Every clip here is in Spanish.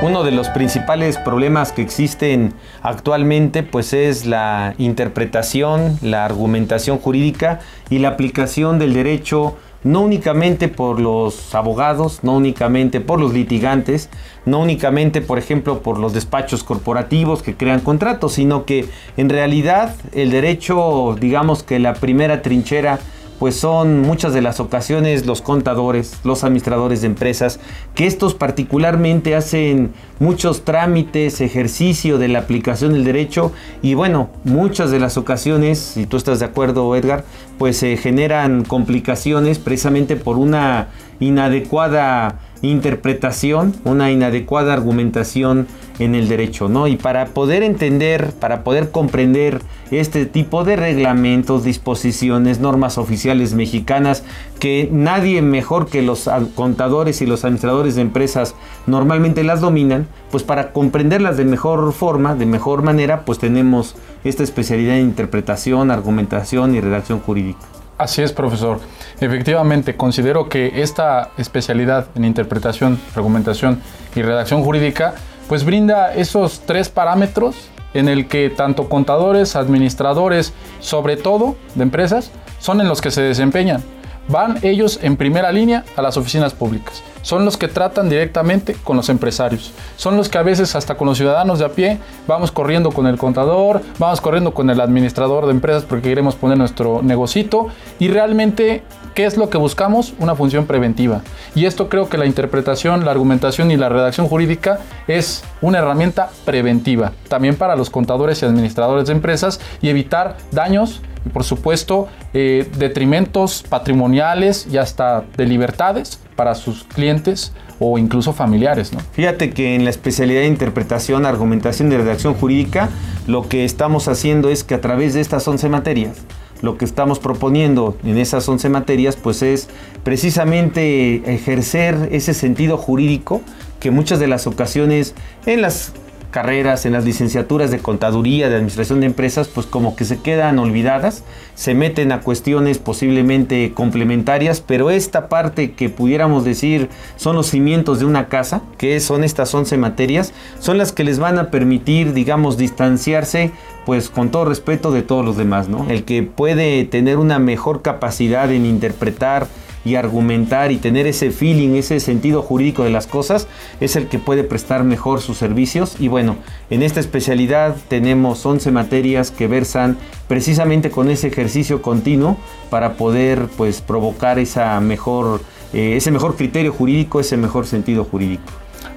Uno de los principales problemas que existen actualmente pues es la interpretación, la argumentación jurídica y la aplicación del derecho no únicamente por los abogados, no únicamente por los litigantes, no únicamente, por ejemplo, por los despachos corporativos que crean contratos, sino que en realidad el derecho, digamos que la primera trinchera pues son muchas de las ocasiones los contadores, los administradores de empresas, que estos particularmente hacen muchos trámites, ejercicio de la aplicación del derecho y bueno, muchas de las ocasiones, si tú estás de acuerdo Edgar, pues se generan complicaciones precisamente por una inadecuada interpretación, una inadecuada argumentación en el derecho, ¿no? Y para poder entender, para poder comprender este tipo de reglamentos, disposiciones, normas oficiales mexicanas, que nadie mejor que los contadores y los administradores de empresas normalmente las dominan, pues para comprenderlas de mejor forma, de mejor manera, pues tenemos esta especialidad en interpretación, argumentación y redacción jurídica. Así es, profesor. Efectivamente, considero que esta especialidad en interpretación, argumentación y redacción jurídica, pues brinda esos tres parámetros en el que tanto contadores, administradores, sobre todo de empresas, son en los que se desempeñan. Van ellos en primera línea a las oficinas públicas. Son los que tratan directamente con los empresarios. Son los que a veces hasta con los ciudadanos de a pie vamos corriendo con el contador, vamos corriendo con el administrador de empresas porque queremos poner nuestro negocito y realmente ¿Qué es lo que buscamos? Una función preventiva. Y esto creo que la interpretación, la argumentación y la redacción jurídica es una herramienta preventiva, también para los contadores y administradores de empresas y evitar daños y por supuesto eh, detrimentos patrimoniales y hasta de libertades para sus clientes o incluso familiares. ¿no? Fíjate que en la especialidad de interpretación, argumentación y redacción jurídica, lo que estamos haciendo es que a través de estas 11 materias, lo que estamos proponiendo en esas 11 materias pues es precisamente ejercer ese sentido jurídico que muchas de las ocasiones en las carreras, en las licenciaturas de contaduría, de administración de empresas, pues como que se quedan olvidadas, se meten a cuestiones posiblemente complementarias, pero esta parte que pudiéramos decir son los cimientos de una casa, que son estas 11 materias, son las que les van a permitir, digamos, distanciarse pues con todo respeto de todos los demás, ¿no? El que puede tener una mejor capacidad en interpretar y argumentar y tener ese feeling, ese sentido jurídico de las cosas, es el que puede prestar mejor sus servicios. Y bueno, en esta especialidad tenemos 11 materias que versan precisamente con ese ejercicio continuo para poder pues provocar esa mejor, eh, ese mejor criterio jurídico, ese mejor sentido jurídico.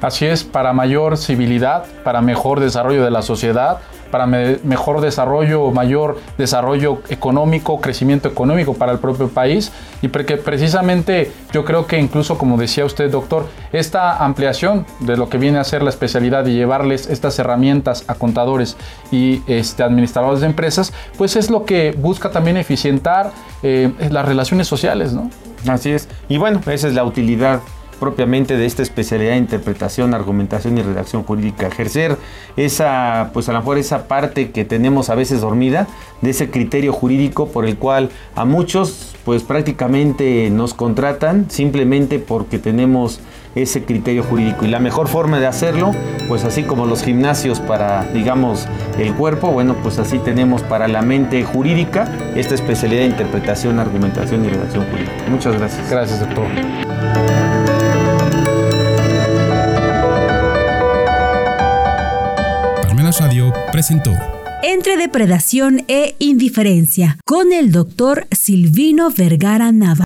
Así es, para mayor civilidad, para mejor desarrollo de la sociedad, para mejor desarrollo, mayor desarrollo económico, crecimiento económico para el propio país y porque precisamente yo creo que incluso como decía usted doctor, esta ampliación de lo que viene a ser la especialidad y llevarles estas herramientas a contadores y este, administradores de empresas, pues es lo que busca también eficientar eh, las relaciones sociales, ¿no? Así es. Y bueno, esa es la utilidad propiamente de esta especialidad de interpretación, argumentación y redacción jurídica. Ejercer esa, pues a lo mejor esa parte que tenemos a veces dormida, de ese criterio jurídico por el cual a muchos pues prácticamente nos contratan simplemente porque tenemos ese criterio jurídico. Y la mejor forma de hacerlo, pues así como los gimnasios para, digamos, el cuerpo, bueno, pues así tenemos para la mente jurídica esta especialidad de interpretación, argumentación y redacción jurídica. Muchas gracias. Gracias, doctor. Radio presentó Entre depredación e indiferencia con el doctor Silvino Vergara Nava.